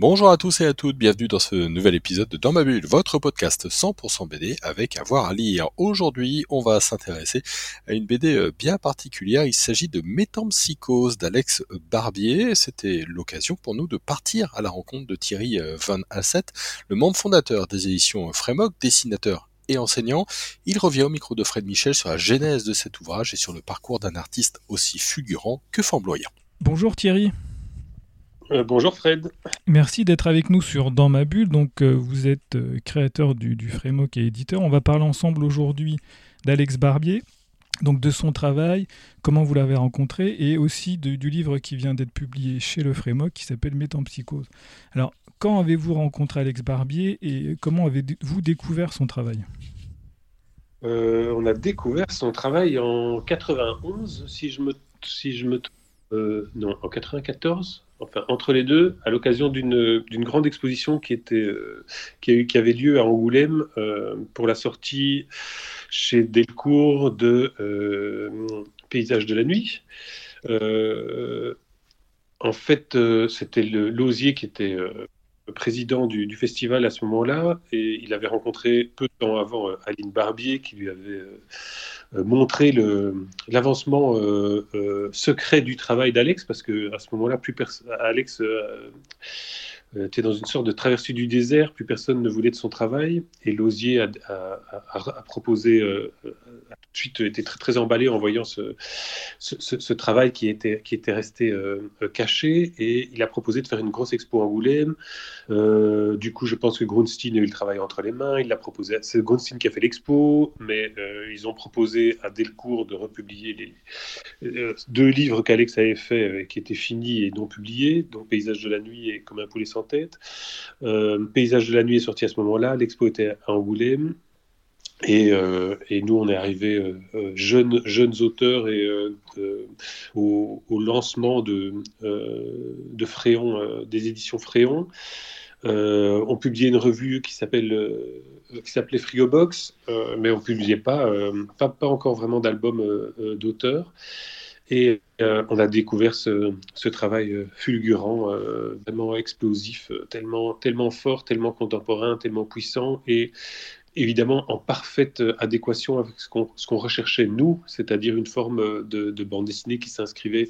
Bonjour à tous et à toutes, bienvenue dans ce nouvel épisode de Dans ma bulle, votre podcast 100% BD avec avoir à, lire. Aujourd'hui, on va s'intéresser à une BD euh, bien particulière. Il s'agit de Métampsychose d'Alex Barbier. C'était l'occasion pour nous de partir à la rencontre de Thierry euh, Van Asset, le membre fondateur des éditions Frémoc, dessinateur et enseignant. Il revient au micro de Fred Michel sur la genèse de cet ouvrage et sur le parcours d'un artiste aussi fulgurant que flamboyant. Bonjour Thierry. Euh, bonjour Fred. Merci d'être avec nous sur Dans ma bulle. Donc euh, vous êtes euh, créateur du, du framework et éditeur. On va parler ensemble aujourd'hui d'Alex Barbier, donc de son travail, comment vous l'avez rencontré, et aussi du livre qui vient d'être publié chez le framework qui s'appelle Métampsychose. Alors quand avez-vous rencontré Alex Barbier et comment avez-vous découvert son travail? On a découvert son travail en 91, si je me si je me non en 94 enfin, entre les deux, à l'occasion d'une grande exposition euh, qui, avait lieu à Angoulême euh, pour la sortie chez Delcourt de euh, Paysages de la nuit. en fait, c'était Lausier qui était président du, festival à ce moment-là, et il avait rencontré peu de temps avant Aline Barbier, qui lui avait euh, l'avancement euh, euh, secret du travail d'Alex, parce que à ce moment-là, plus Alex était dans une sorte de traversée du désert, plus personne ne voulait de son travail, et Lausier a, proposé, a tout de suite été très, très emballé en voyant ce, ce, travail qui était, qui était resté caché, et il a proposé de faire une grosse expo à Angoulême. du coup, je pense que Grunstein a eu le travail entre les mains, il l'a proposé, c'est Grunstein qui a fait l'expo, mais ils ont proposé à Delcourt de republier les euh, deux livres qu'Alex avait fait euh, qui étaient finis et non publiés, donc Paysage de la nuit et Comme un poulet sans tête. Euh, Paysage de la nuit est sorti à ce moment-là, l'expo était à Angoulême. Et, et, nous, on est arrivés jeunes, jeunes auteurs et au, lancement de, de Fréon, des éditions Fréon. on publiait une revue qui s'appelle qui s'appelait Frigobox, euh, mais on publiait pas, euh, pas, pas, encore vraiment d'album euh, d'auteur. Et on a découvert ce, ce travail fulgurant, vraiment explosif, tellement, tellement fort, tellement contemporain, tellement puissant et évidemment en parfaite adéquation avec ce qu'on recherchait nous, c'est-à-dire une forme de, bande dessinée qui s'inscrivait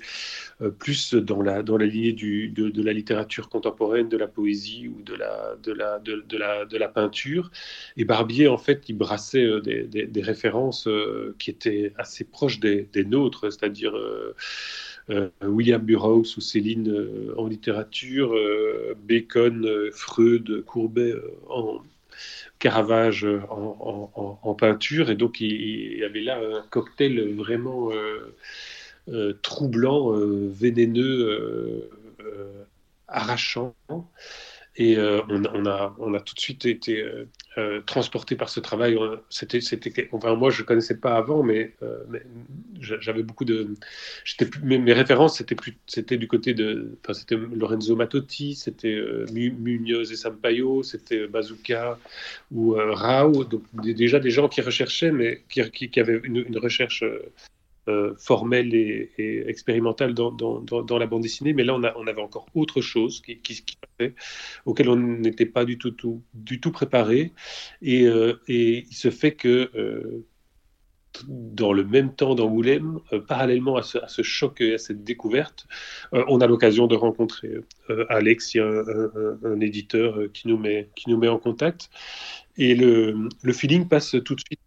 euh, plus dans la, dans la lignée du, de, la littérature contemporaine, de la poésie ou de la, de la, de, la, de la peinture. Et Barbier, en fait, il brassait euh, des, des, références euh, qui étaient assez proches des, des nôtres, c'est-à-dire... William Burroughs ou Céline en littérature, Bacon, Freud, Courbet en, Caravage en, peinture. Et donc, il, y avait là un cocktail vraiment euh, euh, troublant, euh, vénéneux, arrachant. Et euh, on, a, on a tout de suite été euh, euh, transporté par ce travail. C'était, c'était, enfin, moi, je ne connaissais pas avant, mais, j'avais beaucoup de. mes, mes, références, c'était, plus, c'était du côté de. Enfin, c'était Lorenzo Mattotti, c'était Munoz et Sampaio, c'était Bazooka ou Rao. Donc, déjà des gens qui recherchaient, mais qui, qui, avaient une, une recherche euh, formelle et, et expérimentale dans, la bande dessinée, mais là on, avait encore autre chose qui, qui, qui auquel on n'était pas du tout, du tout préparé. Et, euh, et, il se fait que euh, dans le même temps d'Angoulême, parallèlement à ce, choc et à cette découverte, on a l'occasion de rencontrer Alex, un, un, éditeur qui nous, met, qui nous met en contact. Et le feeling passe tout de suite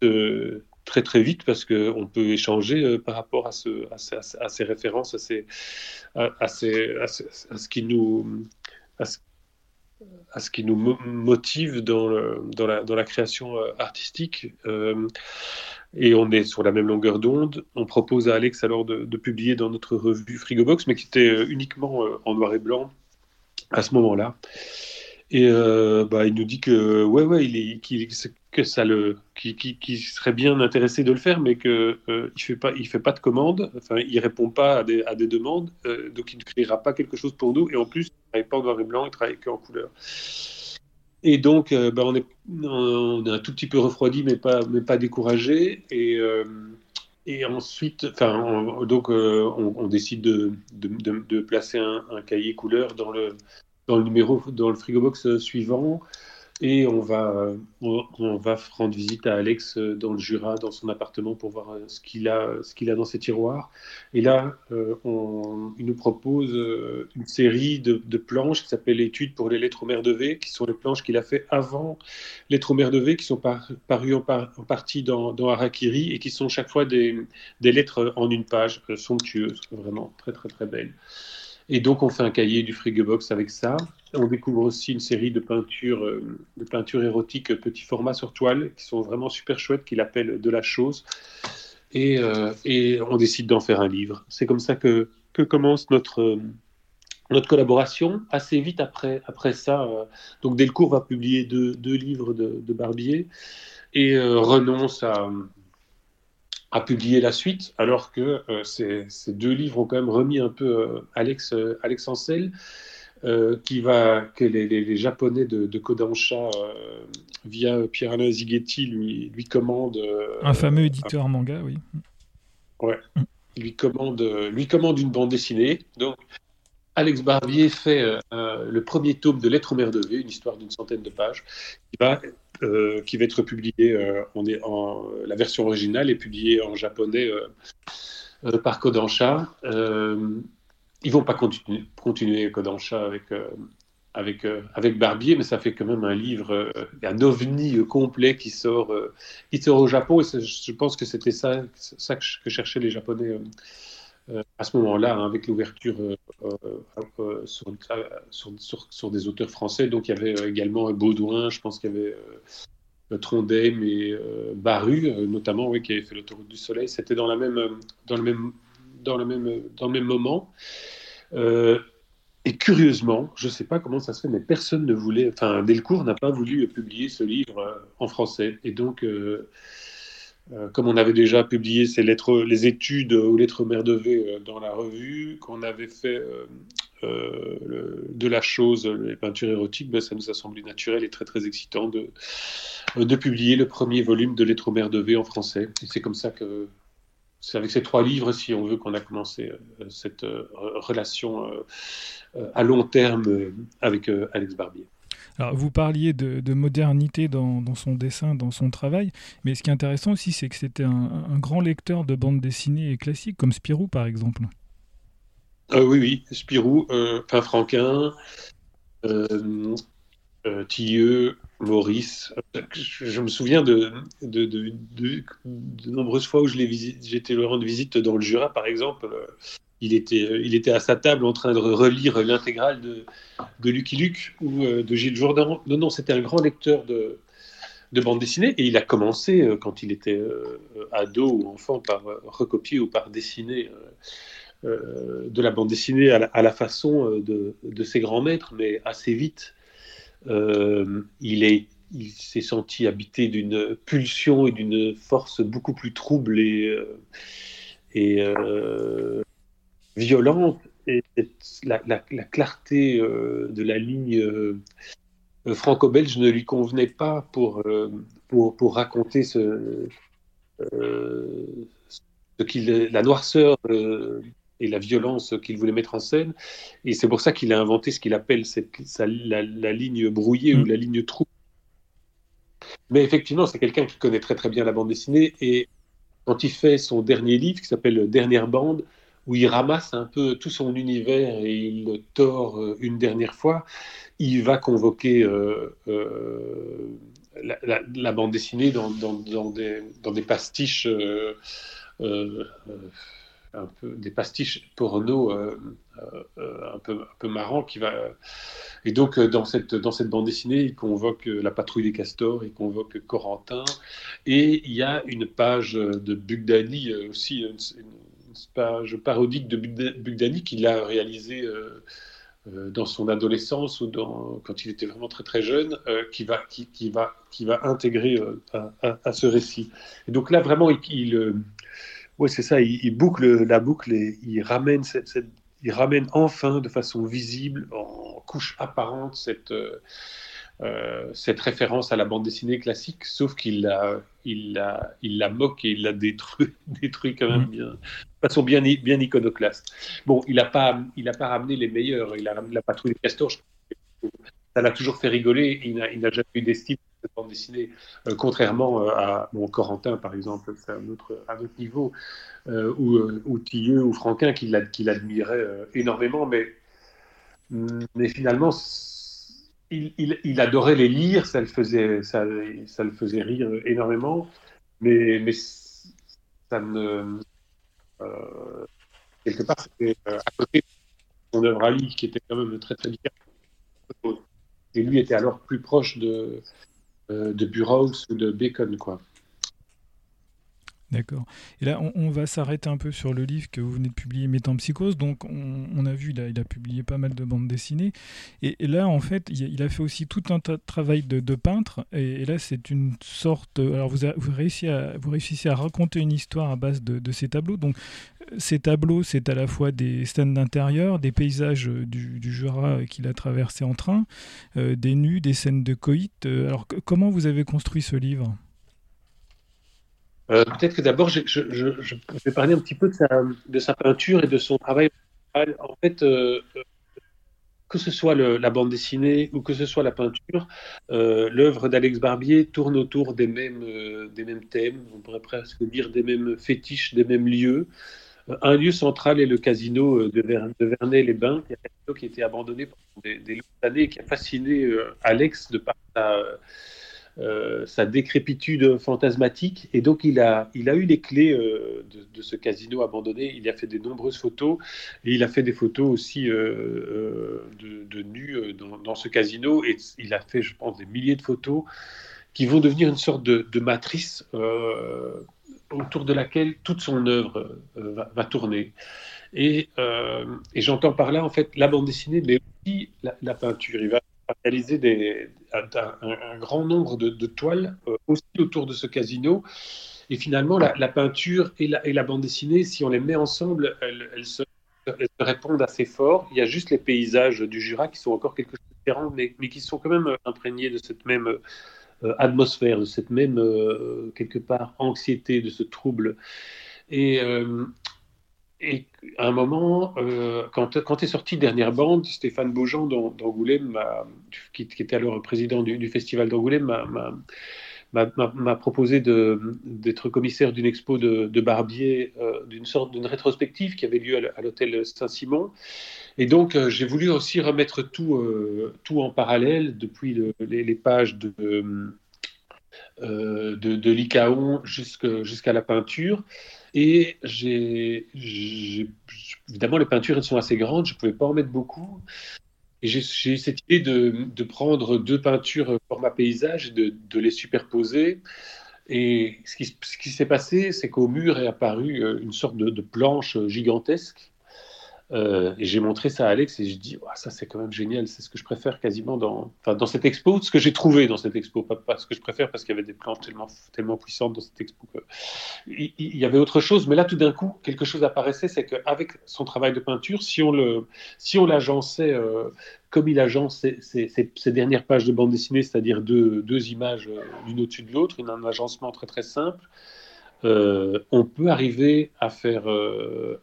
très très vite parce qu'on peut échanger euh, par rapport à, ce, à, ces références, à, ces, à, ces, à, ce qui nous, à ce, qui nous motive dans, dans, la, dans la création euh, artistique. Euh, et on est sur la même longueur d'onde. On propose à Alex alors de, de, publier dans notre revue Frigobox, mais qui était uniquement en noir et blanc à ce moment-là. Et euh, bah, il nous dit que ouais, ouais, il est, qu'il, que ça le, qui, serait bien intéressé de le faire, mais que euh, il fait pas, il fait pas de commandes. Enfin, il répond pas à des, à des demandes, euh, donc il ne créera pas quelque chose pour nous. Et en plus, il travaille pas en noir et blanc, il travaille qu'en couleur. Et donc, bah, on, est, on est un tout petit peu refroidi, mais pas, mais pas découragé. Et et ensuite, enfin, donc, on, décide de, de, placer un, cahier couleur dans le, dans le numéro, dans le frigo-box suivant. Et on va, on, va rendre visite à Alex dans le Jura, dans son appartement, pour voir ce qu'il a, ce qu'il a dans ses tiroirs. Et là, euh, il nous propose euh, une série de, planches qui s'appelle Études pour les lettres aux mères de V, qui sont les planches qu'il a fait avant Lettres aux mères de V, qui sont parues en, partie dans, dans, Harakiri et qui sont chaque fois des, des lettres en une page, euh, somptueuses, vraiment très très très belles. Et donc, on fait un cahier du Frigobox avec ça. On découvre aussi une série de peintures, euh, de peintures érotiques petit format sur toile qui sont vraiment super chouettes, qu'il appelle De la chose. Et, euh, et on décide d'en faire un livre. C'est comme ça que, que commence notre, notre collaboration. Assez vite après, après ça, euh, donc Delcourt va publier deux, deux livres de, Barbier et renonce à a publié la suite, alors que euh, ces, deux livres ont quand même remis un peu euh, Alex, euh, Alex Ancel, qui va, que les, Japonais de, de Kodansha, via Pierre-Alain Zighetti, lui, lui commandent. un fameux éditeur manga, oui. Ouais. Mm. Lui commande, lui commande une bande dessinée. Donc, Alex Barbier fait le premier tome de Lettres aux mères de V, une histoire d'une centaine de pages, qui va euh, qui va être publié euh, en, la version originale est publiée en japonais euh, par Kodansha. ils vont pas continuer, Kodansha avec avec, avec Barbier, mais ça fait quand même un livre, un ovni complet qui sort, qui sort au Japon. Et je pense que c'était ça que, cherchaient les Japonais à ce moment-là, hein, avec l'ouverture sur, sur, sur, des auteurs français. Donc il y avait également Baudouin, je pense qu'il y avait Trondheim et euh, Baru, euh, notamment, oui, qui avait fait l'autoroute du Soleil. C'était dans, dans, le même, dans, dans le même moment. Euh, et curieusement, je ne sais pas comment ça se fait, mais personne ne voulait, enfin, Delcourt n'a pas voulu publier ce livre en français. Et donc, comme on avait déjà publié ces lettres, les études aux lettres mère de V dans la revue, qu'on avait fait de la chose, les peintures érotiques, ben, ça nous a semblé naturel et très très excitant de, euh, de publier le premier volume de Lettres de V en français. C'est comme ça que c'est avec ces trois livres, si on veut, qu'on a commencé euh, cette euh, relation à long terme avec Alex Barbier. Alors, vous parliez de, modernité dans, son dessin, dans son travail, mais ce qui est intéressant aussi, c'est que c'était un, grand lecteur de bandes dessinées classiques, comme Spirou par exemple. oui, oui, Spirou, enfin Franquin, Tilleux, Maurice. Je, me souviens de, de, nombreuses fois où j'étais le rendre visite dans le Jura, par exemple. Il était, il était à sa table en train de relire l'intégrale de, de Lucky Luke ou euh, de Gilles Jourdan. Non, non, c'était un grand lecteur de, de bande dessinée et il a commencé euh, quand il était euh, ado ou enfant par recopier ou par dessiner de la bande dessinée à la, façon de, de, ses grands maîtres, mais assez vite euh, il est il s'est senti habité d'une pulsion et d'une force beaucoup plus trouble et, euh, et euh, violente. Et la, clarté de la ligne franco-belge ne lui convenait pas pour, pour, pour raconter ce, ce qu'il, la noirceur et la violence qu'il voulait mettre en scène. Et c'est pour ça qu'il a inventé ce qu'il appelle cette, la, ligne brouillée ou mm. la ligne trou. Mais effectivement, c'est quelqu'un qui connaît très très bien la bande dessinée. Et quand il fait son dernier livre, qui s'appelle Dernière bande, où il ramasse un peu tout son univers et il le tord euh, une dernière fois, il va convoquer euh, euh, la, bande dessinée dans, dans, des, dans des, pastiches un peu des pastiches porno un peu un peu marrant qui va et donc dans cette dans cette bande dessinée il convoque la patrouille des castors il convoque Corentin et il y a une page de Bugdani aussi une, page parodique de Bugdani qu'il a réalisée dans son adolescence ou quand il était vraiment très très jeune, qui, va, qui, va, qui va intégrer à, ce récit. Et donc là, vraiment, il, ouais, c'est ça, il, boucle la boucle et il ramène, cette, il ramène enfin de façon visible, en couche apparente, cette, euh, cette référence à la bande dessinée classique, sauf qu'il la, il la, il la moque et il la détruit, détruit quand même mm. bien, de façon bien, bien iconoclaste. Bon, il n'a pas, il a pas ramené les meilleurs, il a ramené la patrouille des castors. Ça l'a toujours fait rigoler. Il n'a, jamais eu d'estime de cette bande dessinée, euh, contrairement euh, à mon Corentin, par exemple, c'est un autre, un autre niveau, ou, ou Tilleux ou Franquin qui, l'admirait énormément, mais, mais finalement, il, adorait les lire, ça le faisait, ça, ça le faisait rire énormément, mais, mais ça ne. Euh, quelque part, c'était euh, à côté de son œuvre à lui, qui était quand même très très différente. Et lui était alors plus proche de, euh, de Burroughs ou de Bacon, quoi. D'accord. Et là, on, va s'arrêter un peu sur le livre que vous venez de publier, Métampsychose. Donc, on, a vu, il a, publié pas mal de bandes dessinées. Et, là, en fait, il a, fait aussi tout un travail de, peintre. Et, là, c'est une sorte. Alors, vous, réussissez à, raconter une histoire à base de, ces tableaux. Donc, ces tableaux, c'est à la fois des scènes d'intérieur, des paysages du, Jura qu'il a traversé en train, euh, des nus, des scènes de coït. Euh, alors, comment vous avez construit ce livre? Euh, peut-être que d'abord, je, vais parler un petit peu de sa, peinture et de son travail. En fait, euh, euh, que ce soit la bande dessinée ou que ce soit la peinture, l'œuvre d'Alex Barbier tourne autour des mêmes, des mêmes thèmes, on pourrait presque dire des mêmes fétiches, des mêmes lieux. Un lieu central est le casino de, Vernet-les-Bains, qui, qui a été abandonné pendant des, des longues années et qui a fasciné Alex de par sa euh, sa décrépitude fantasmatique. Et donc, il a, il a eu les clés euh, de, ce casino abandonné. Il a fait de nombreuses photos. Et il a fait des photos aussi euh, de, nus dans, ce casino. Et il a fait, je pense, des milliers de photos qui vont devenir une sorte de, matrice autour de laquelle toute son œuvre va, tourner. Et, j'entends par là, en fait, la bande dessinée, mais aussi la, la peinture. Il va réaliser des, un, grand nombre de, toiles euh, aussi autour de ce casino. Et finalement, la, peinture et la, bande dessinée, si on les met ensemble, elles, se, répondent assez fort. Il y a juste les paysages du Jura qui sont encore quelque chose de différent, mais, qui sont quand même imprégnés de cette même euh, atmosphère, de cette même, euh, quelque part, anxiété, de ce trouble. Et, et à un moment, euh, quand, quand est sortie Dernière Bande, Stéphane Beaujean d'Angoulême, qui, était alors président du, festival d'Angoulême, m'a proposé d'être commissaire d'une expo de, Barbier, euh, d'une sorte d'une rétrospective qui avait lieu à, l'hôtel Saint-Simon. Et donc, euh, j'ai voulu aussi remettre tout, tout en parallèle, depuis les, pages de, de, de l'Icaon jusqu'à la peinture. Et évidemment, les peintures, elles sont assez grandes, je ne pouvais pas en mettre beaucoup. Et j'ai cette idée de, prendre deux peintures format paysage et de, les superposer. Et ce qui, s'est passé, c'est qu'au mur est apparue euh, une sorte de, planche gigantesque euh, et j'ai montré ça à Alex et je dis, ça c'est quand même génial, c'est ce que je préfère quasiment dans, dans cette expo, ce que j'ai trouvé dans cette expo, pas, pas, ce que je préfère parce qu'il y avait des planches tellement, tellement puissantes dans cette expo. Il, y avait autre chose, mais là tout d'un coup, quelque chose apparaissait, c'est qu'avec son travail de peinture, si on le, si l'agençait euh, comme il agence ces, dernières pages de bande dessinée, c'est-à-dire deux, images euh, l'une au-dessus de l'autre, un agencement très très simple, on peut arriver à faire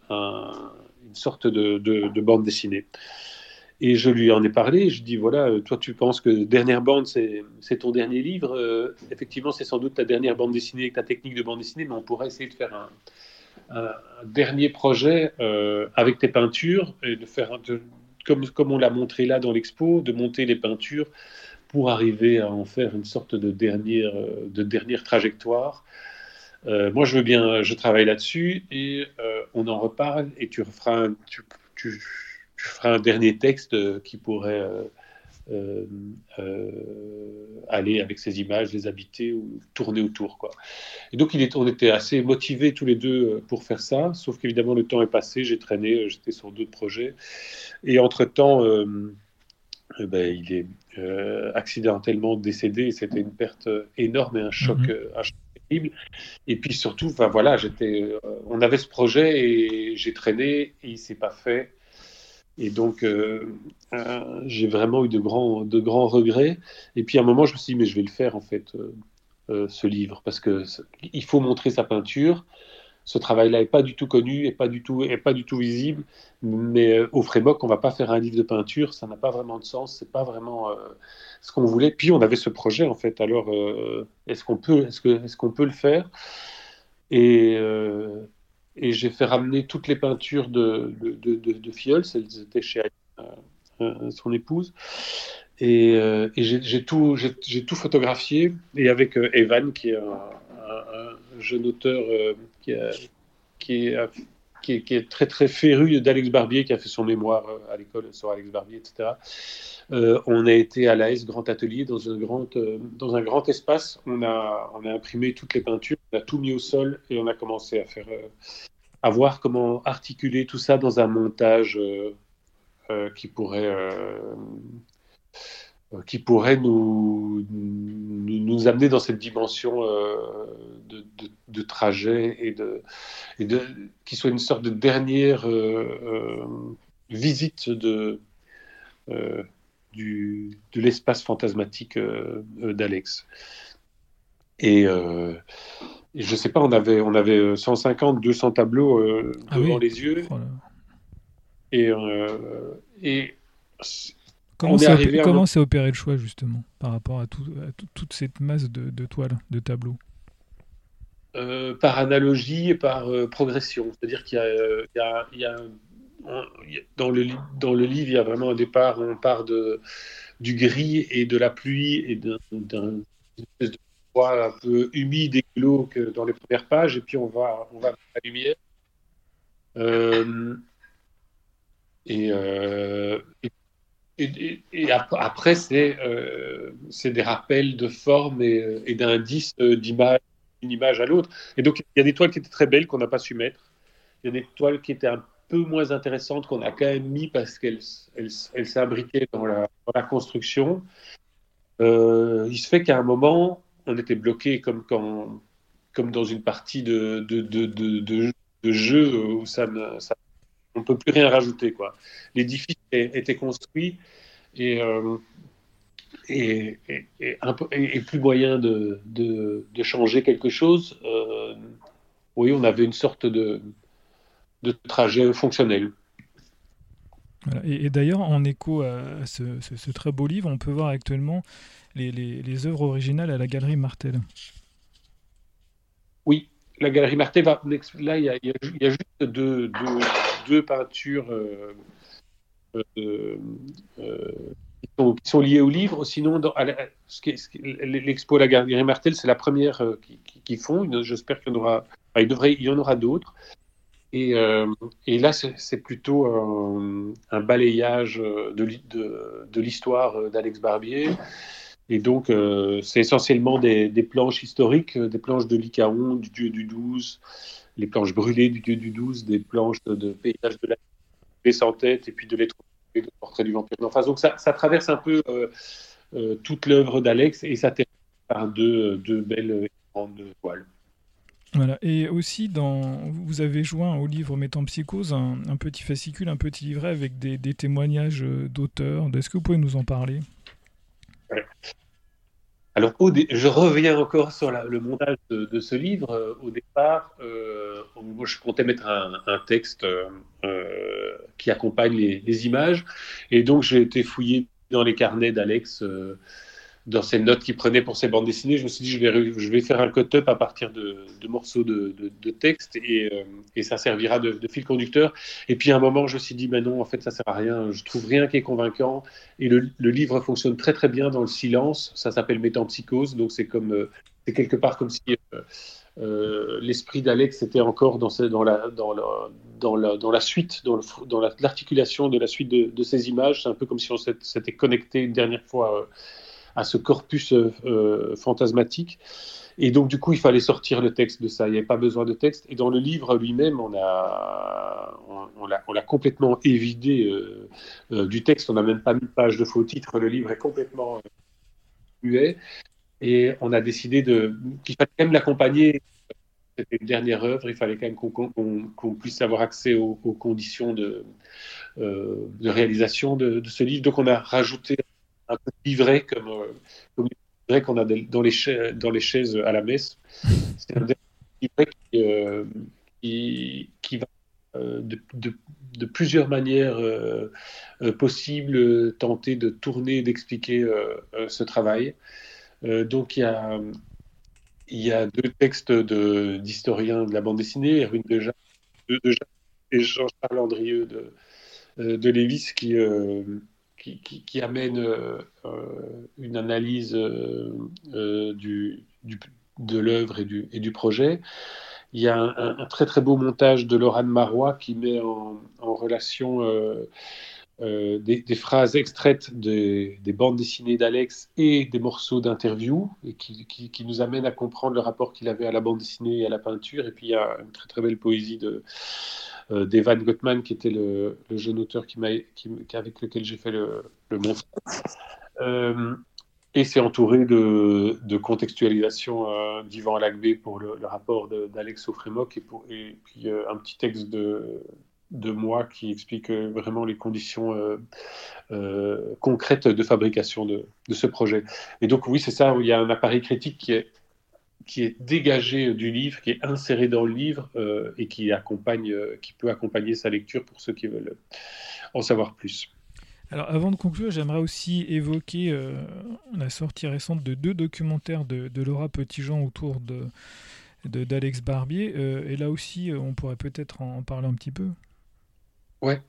un une sorte de, bande dessinée. Et je lui en ai parlé, je dis voilà, euh, toi tu penses que Dernière Bande c'est ton dernier livre, euh, effectivement c'est sans doute ta dernière bande dessinée, ta technique de bande dessinée, mais on pourrait essayer de faire un, dernier projet euh, avec tes peintures et de faire, comme, comme on l'a montré là dans l'expo, de monter les peintures pour arriver à en faire une sorte de dernière, de dernière trajectoire euh, moi, je veux bien, je travaille là-dessus et euh, on en reparle et tu feras un, tu, tu, feras un dernier texte qui pourrait aller avec ces images, les habiter ou tourner autour. Quoi. Et donc, il est, on était assez motivés tous les deux pour faire ça, sauf qu'évidemment, le temps est passé, j'ai traîné, j'étais sur d'autres projets. Et entre-temps, ben, il est accidentellement décédé et c'était une perte énorme et un choc, mhm. un choc Et puis surtout, voilà, j'étais, on avait ce projet et j'ai traîné et il s'est pas fait. Et donc, euh, euh, j'ai vraiment eu de grands, de grands regrets. Et puis, à un moment, je me suis dit, mais je vais le faire, en fait, euh, ce livre, parce que il faut montrer sa peinture. Ce travail-là n'est pas du tout connu, et pas du tout, est pas du tout visible. Mais au Frémoc, on va pas faire un livre de peinture, ça n'a pas vraiment de sens, c'est pas vraiment ce qu'on voulait. Puis, on avait ce projet, en fait. Alors, est-ce qu'on peut, est-ce que, est-ce qu'on peut le faire? Et j'ai fait ramener toutes les peintures de, de, de, de elles étaient chez euh, euh, son épouse. Et, euh, j'ai tout, tout photographié. Et avec Evan, qui est un, jeune auteur qui, qui, est, très très féru d'Alex Barbier, qui a fait son mémoire à l'école sur Alex Barbier, etc. on a été à l'AS Grand Atelier dans un grand, espace. On a, on a imprimé toutes les peintures, on a tout mis au sol et on a commencé à faire à voir comment articuler tout ça dans un montage euh, euh, qui pourrait euh, qui pourrait nous, nous, amener dans cette dimension de, trajet et de, et de qui soit une sorte de dernière visite de du, de l'espace fantasmatique d'Alex. Et, je sais pas, on avait, on avait 150, euh, 200 tableaux euh, ah devant les yeux. Oh et, euh, et comment comment opéré le choix justement par rapport à, tout, toute cette masse de, toiles, de tableaux? Par analogie et par progression. C'est-à-dire qu'il y a, y a, dans, le, dans le livre, il y a vraiment un départ, on part de, du gris et de la pluie et d'un un peu humide et glauque dans les premières pages, et puis on va, on va la lumière. Euh, euh, et, après, c'est euh, des rappels de forme et, et d'indices d'image, d'une image à l'autre. Et donc, il y a des toiles qui étaient très belles qu'on n'a pas su mettre. Il y a des toiles qui étaient un peu moins intéressantes qu'on a quand même mis parce qu'elles elles, elles dans la, construction. il se fait qu'à un moment, on était bloqué comme dans une partie de jeu où ça ne, ça, on peut plus rien rajouter quoi. L'édifice était construit et, euh, et, plus moyen de, changer quelque chose. Euh, oui, on avait une sorte de, trajet fonctionnel. Et, d'ailleurs, en écho à ce, ce, très beau livre, on peut voir actuellement les, les, œuvres originales à la Galerie Martel. La Galerie Martel, va, là, il y, a, juste deux, peintures euh, euh, euh, qui, sont, liées au livre. Sinon, l'expo à la Galerie Martel, c'est la première qu'ils qui font. J'espère qu'il y en aura, il, devrait, il y en aura d'autres. Et, là, c'est plutôt un, balayage de l'histoire d'Alex Barbier. Et donc, euh, c'est essentiellement des, planches historiques, euh, des planches de Lycaon, du dieu du 12, les planches brûlées du dieu du 12, des planches de, paysage de la des sans tête et puis de lettres de portrait du vampire. Enfin, donc, ça, traverse un peu euh, toute l'œuvre d'Alex et ça termine par deux, deux belles grandes voiles. Voilà. Et aussi, dans, vous avez joint au livre Métampsychose un, un petit fascicule, un petit livret avec des témoignages d'auteurs. Est-ce que vous pouvez nous en parler? Alors, je reviens encore sur le montage de, ce livre. Euh, au départ, euh, je comptais mettre un, texte euh, qui accompagne les, images. Et donc, j'ai été fouillé dans les carnets d'Alex dans ses notes qu'il prenait pour ses bandes dessinées, je me suis dit, je vais, je vais faire un cut-up à partir de, morceaux de, texte et, euh, et, ça servira de, fil conducteur. Et puis à un moment, je me suis dit, mais non, en fait, ça sert à rien. Je trouve rien qui est convaincant. Et le, livre fonctionne très très bien dans le silence. Ça s'appelle Métampsychose, donc c'est comme, euh, c'est quelque part comme si l'esprit d'Alex était encore dans, dans, la, dans, la, dans, la, dans la suite, dans, dans l'articulation de la suite de, de ces images. C'est un peu comme si on s'était connecté une dernière fois à ce corpus fantasmatique. Et donc, du coup, il fallait sortir le texte de ça. Il n'y avait pas besoin de texte. Et dans le livre lui-même, on a, on, l'a complètement évidé euh, euh, du texte. On n'a même pas mis de page de faux titre. Le livre est complètement euh, muet. Et on a décidé qu'il fallait quand même l'accompagner. C'était une dernière œuvre. Il fallait quand même qu'on, puisse avoir accès aux, conditions de, de réalisation de, ce livre. Donc, on a rajouté un peu de livret comme, comme qu'on a dans les, chaises, à la messe. C'est un qui, euh, qui, va euh, de, plusieurs manières euh, possibles tenter de tourner, d'expliquer ce travail. donc il y a, deux textes d'historiens de, la bande dessinée, Erwin de Jacques, de, de et Jean-Charles Andrieux de, de Lévis qui, qui, amène euh, euh, une analyse euh, de l'œuvre et du, et du, projet. Il y a un, très très beau montage de Laurent Marois qui met en, relation des, phrases extraites des, des bandes dessinées d'Alex et des morceaux d'interview qui, nous amène à comprendre le rapport qu'il avait à la bande dessinée et à la peinture. Et puis il y a une très très belle poésie de, euh, d'Evan Gottman, qui était le, jeune auteur avec lequel j'ai fait le, le montage. Euh, et c'est entouré de, de contextualisation euh, d'Ivan Alagbé pour le, rapport d'Alex au et, et puis un petit texte de, de moi qui explique vraiment les conditions concrètes de fabrication de, de, ce projet. Et donc oui, c'est ça, il y a un appareil critique qui est qui est dégagé du livre, qui est inséré dans le livre euh, et qui, accompagne, euh, qui peut accompagner sa lecture pour ceux qui veulent en savoir plus. Alors avant de conclure, j'aimerais aussi évoquer euh, la sortie récente de deux documentaires de, Laura Petitjean autour de d'Alex Barbier. et là aussi, on pourrait peut-être en, parler un petit peu. Ouais.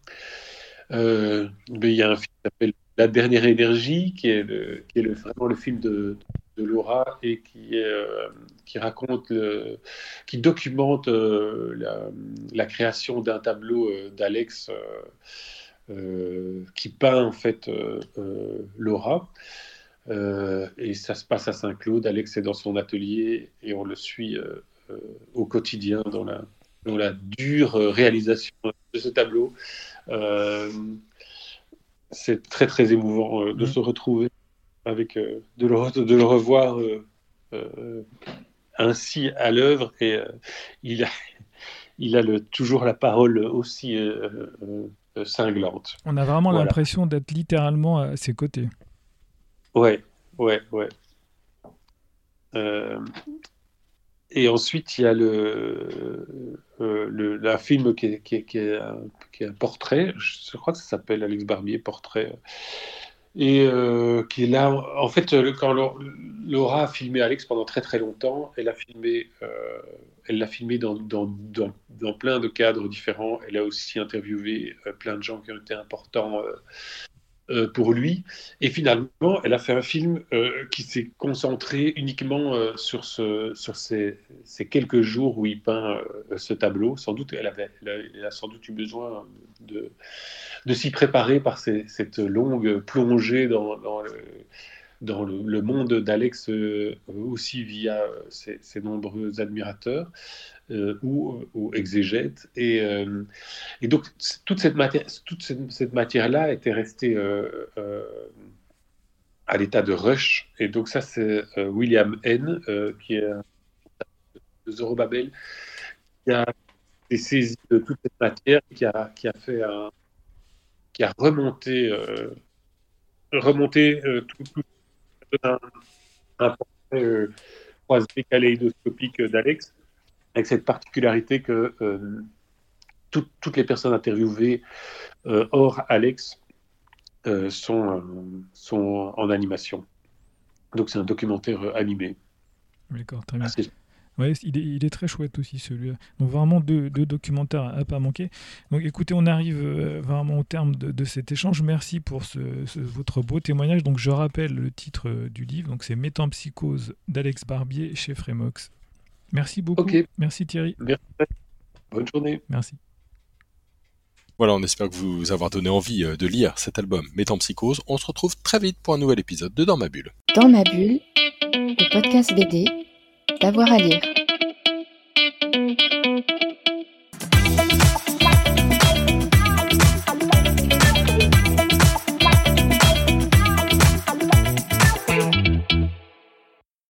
il y a un film qui s'appelle La dernière énergie, qui est, le, qui est le, vraiment le film de, Laura et qui, euh, qui raconte, qui documente euh, la, création d'un tableau euh, d'Alex qui peint en fait Laura. et ça se passe à Saint-Claude. Alex est dans son atelier et on le suit au quotidien dans la, dans la dure réalisation de ce tableau. c'est très très émouvant de mmh. se retrouver avec euh, de, le, de, le, revoir euh, euh, ainsi à l'œuvre et il a, il a le, toujours la parole aussi cinglante. On a vraiment l'impression d'être littéralement à ses côtés. Ouais, ouais, ouais. Et ensuite, il y a le, le, le film qui est, qui, est, un, un, portrait, je crois que ça s'appelle Alex Barbier, portrait, et euh, qui est là. En fait, quand Laura a filmé Alex pendant très très longtemps, elle filmé, euh, elle l'a filmé dans, dans, dans, plein de cadres différents. Elle a aussi interviewé euh, plein de gens qui ont été importants euh, pour lui. Et finalement, elle a fait un film euh, qui s'est concentré uniquement euh, sur, ce, sur ces, ces, quelques jours où il peint ce tableau. Sans doute, elle, avait, elle a, sans doute eu besoin de, de s'y préparer par cette longue plongée dans, dans le dans le, monde d'Alex aussi via ses, ses, nombreux admirateurs. Euh, ou, ou, exégète. Et, euh, donc, toute cette matière, toute cette, matière-là était restée euh, à l'état de rush. Et donc, ça, c'est William N., qui est de Zorobabel, qui a saisi de toute cette matière, qui a, qui a fait un, qui a remonté, remonté tout un, un portrait croisé kaléidoscopique d'Alex avec cette particularité que euh, toutes les personnes interviewées euh, hors Alex euh, sont, sont en animation. Donc c'est un documentaire animé. D'accord, très bien. Ouais, il est, très chouette aussi celui-là. Donc vraiment deux, documentaires à, pas manquer. Donc écoutez, on arrive vraiment au terme de, cet échange. Merci pour ce, votre beau témoignage. Donc je rappelle le titre du livre. Donc c'est Métampsychose d'Alex Barbier chez Frémox. Merci beaucoup. Ok. Merci Thierry. Merci. Bonne journée. Merci. Voilà, on espère que vous avoir donné envie euh, de lire cet album Métampsychose. On se retrouve très vite pour un nouvel épisode de Dans ma bulle. Dans ma bulle, le podcast BD, d'avoir à lire.